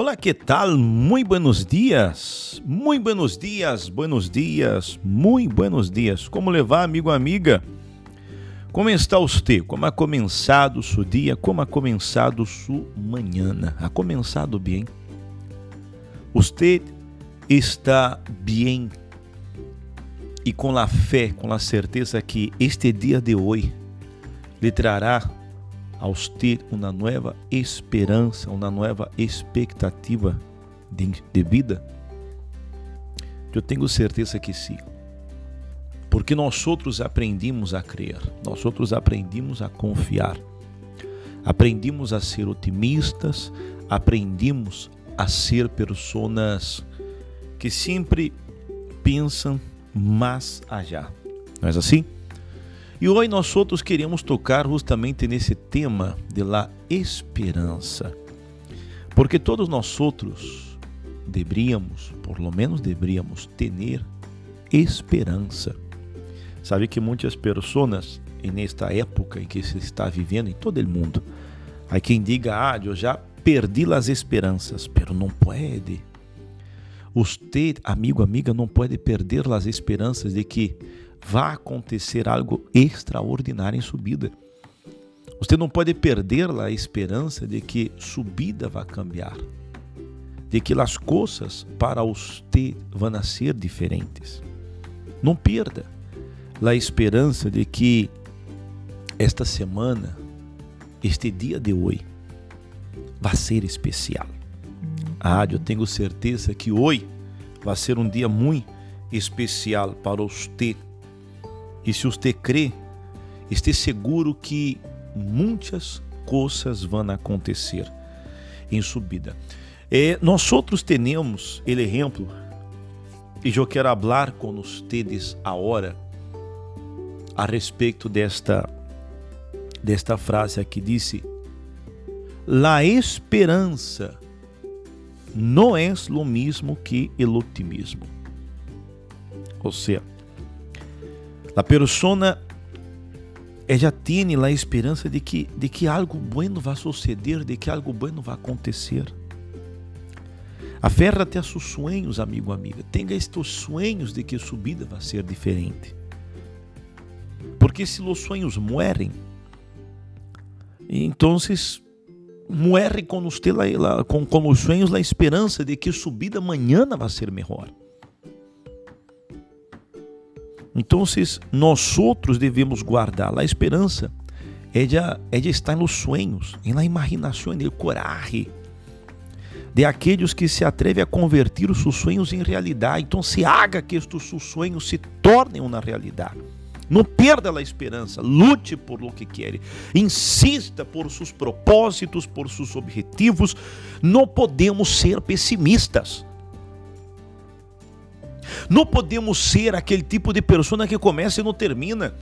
Olá, que tal? Muito buenos dias. Muito buenos dias, buenos dias, muito buenos dias. Como levar, amigo, amiga? Como está você? Como ha começado o seu dia? Como ha começado sua manhã? Ha começado bem? Você está bem e com a fé, com a certeza que este dia de hoje lhe trará a usted uma nova esperança, uma nova expectativa de, de vida? Eu tenho certeza que sim. Porque nós outros aprendimos a crer, nós outros aprendimos a confiar, aprendimos a ser otimistas, aprendimos a ser pessoas que sempre pensam mais allá. Não é assim? E hoje nós outros queremos tocar justamente nesse tema de la esperança. Porque todos nós outros deveríamos, por lo menos deveríamos, ter esperança. Sabe que muitas pessoas, nesta época em que se está vivendo em todo o mundo, há quem diga, ah, eu já perdi as esperanças, pero não pode. Você, amigo, amiga, não pode perder as esperanças de que vai acontecer algo extraordinário em subida. Você não pode perder a esperança de que subida vai cambiar, de que as coisas para você vão ser diferentes. Não perda a esperança de que esta semana, este dia de hoje, vai ser especial. Ah, eu tenho certeza que hoje vai ser um dia muito especial para você e se você crê, esteja seguro que muitas coisas vão acontecer em subida. É, nós outros temos ele exemplo, e eu quero falar com vocês agora a respeito desta desta frase aqui disse: La esperança não é o mesmo que o otimismo. Ou seja, a persona ella tiene a esperança de que, de que algo bueno vai suceder, de que algo bueno vai acontecer. Aferra-te a seus sonhos, amigo, amiga. Tenha estes sonhos de que a subida vai ser diferente. Porque se os sonhos muerem, então muere com, com, com os sonhos a esperança de que a subida amanhã vai ser melhor. Então, nós outros devemos guardar a esperança é de, é de estar nos sonhos, na imaginação, no coragem de aqueles que se atrevem a convertir os seus sonhos em realidade. Então, se haga que estes seus sonhos se tornem uma realidade. Não perda a esperança, lute por lo que quer, insista por seus propósitos, por seus objetivos. Não podemos ser pessimistas. Não podemos ser aquele tipo de pessoa que começa e não termina.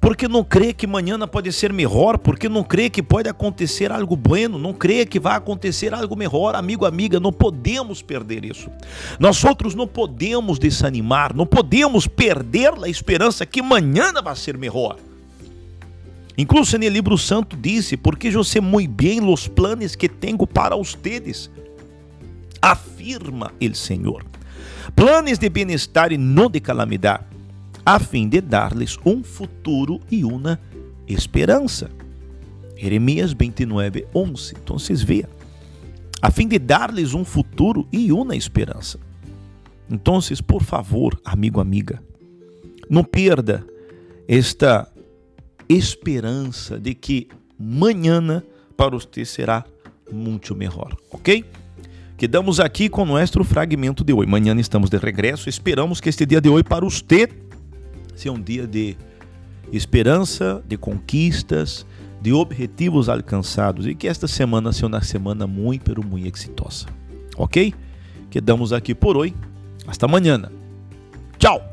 Porque não crê que amanhã pode ser melhor, porque não crê que pode acontecer algo bueno, não crê que vai acontecer algo melhor, amigo, amiga, não podemos perder isso. Nós outros não podemos desanimar, não podemos perder a esperança que amanhã vai ser melhor. Incluso no livro santo disse, porque eu sei muito bem os planos que tenho para ustedes, afirma o Senhor planos de bem-estar e não de calamidade, a fim de dar-lhes um futuro e uma esperança. Jeremias 29, 11. Então, vocês veem. A fim de dar-lhes um futuro e uma esperança. Então, por favor, amigo, amiga, não perda esta esperança de que amanhã para você será muito melhor, ok? Quedamos aqui com nosso fragmento de hoje. Amanhã estamos de regresso. Esperamos que este dia de hoje para você seja um dia de esperança, de conquistas, de objetivos alcançados e que esta semana seja uma semana muito, pero muito exitosa. Ok? Quedamos aqui por hoje. Hasta amanhã. Tchau!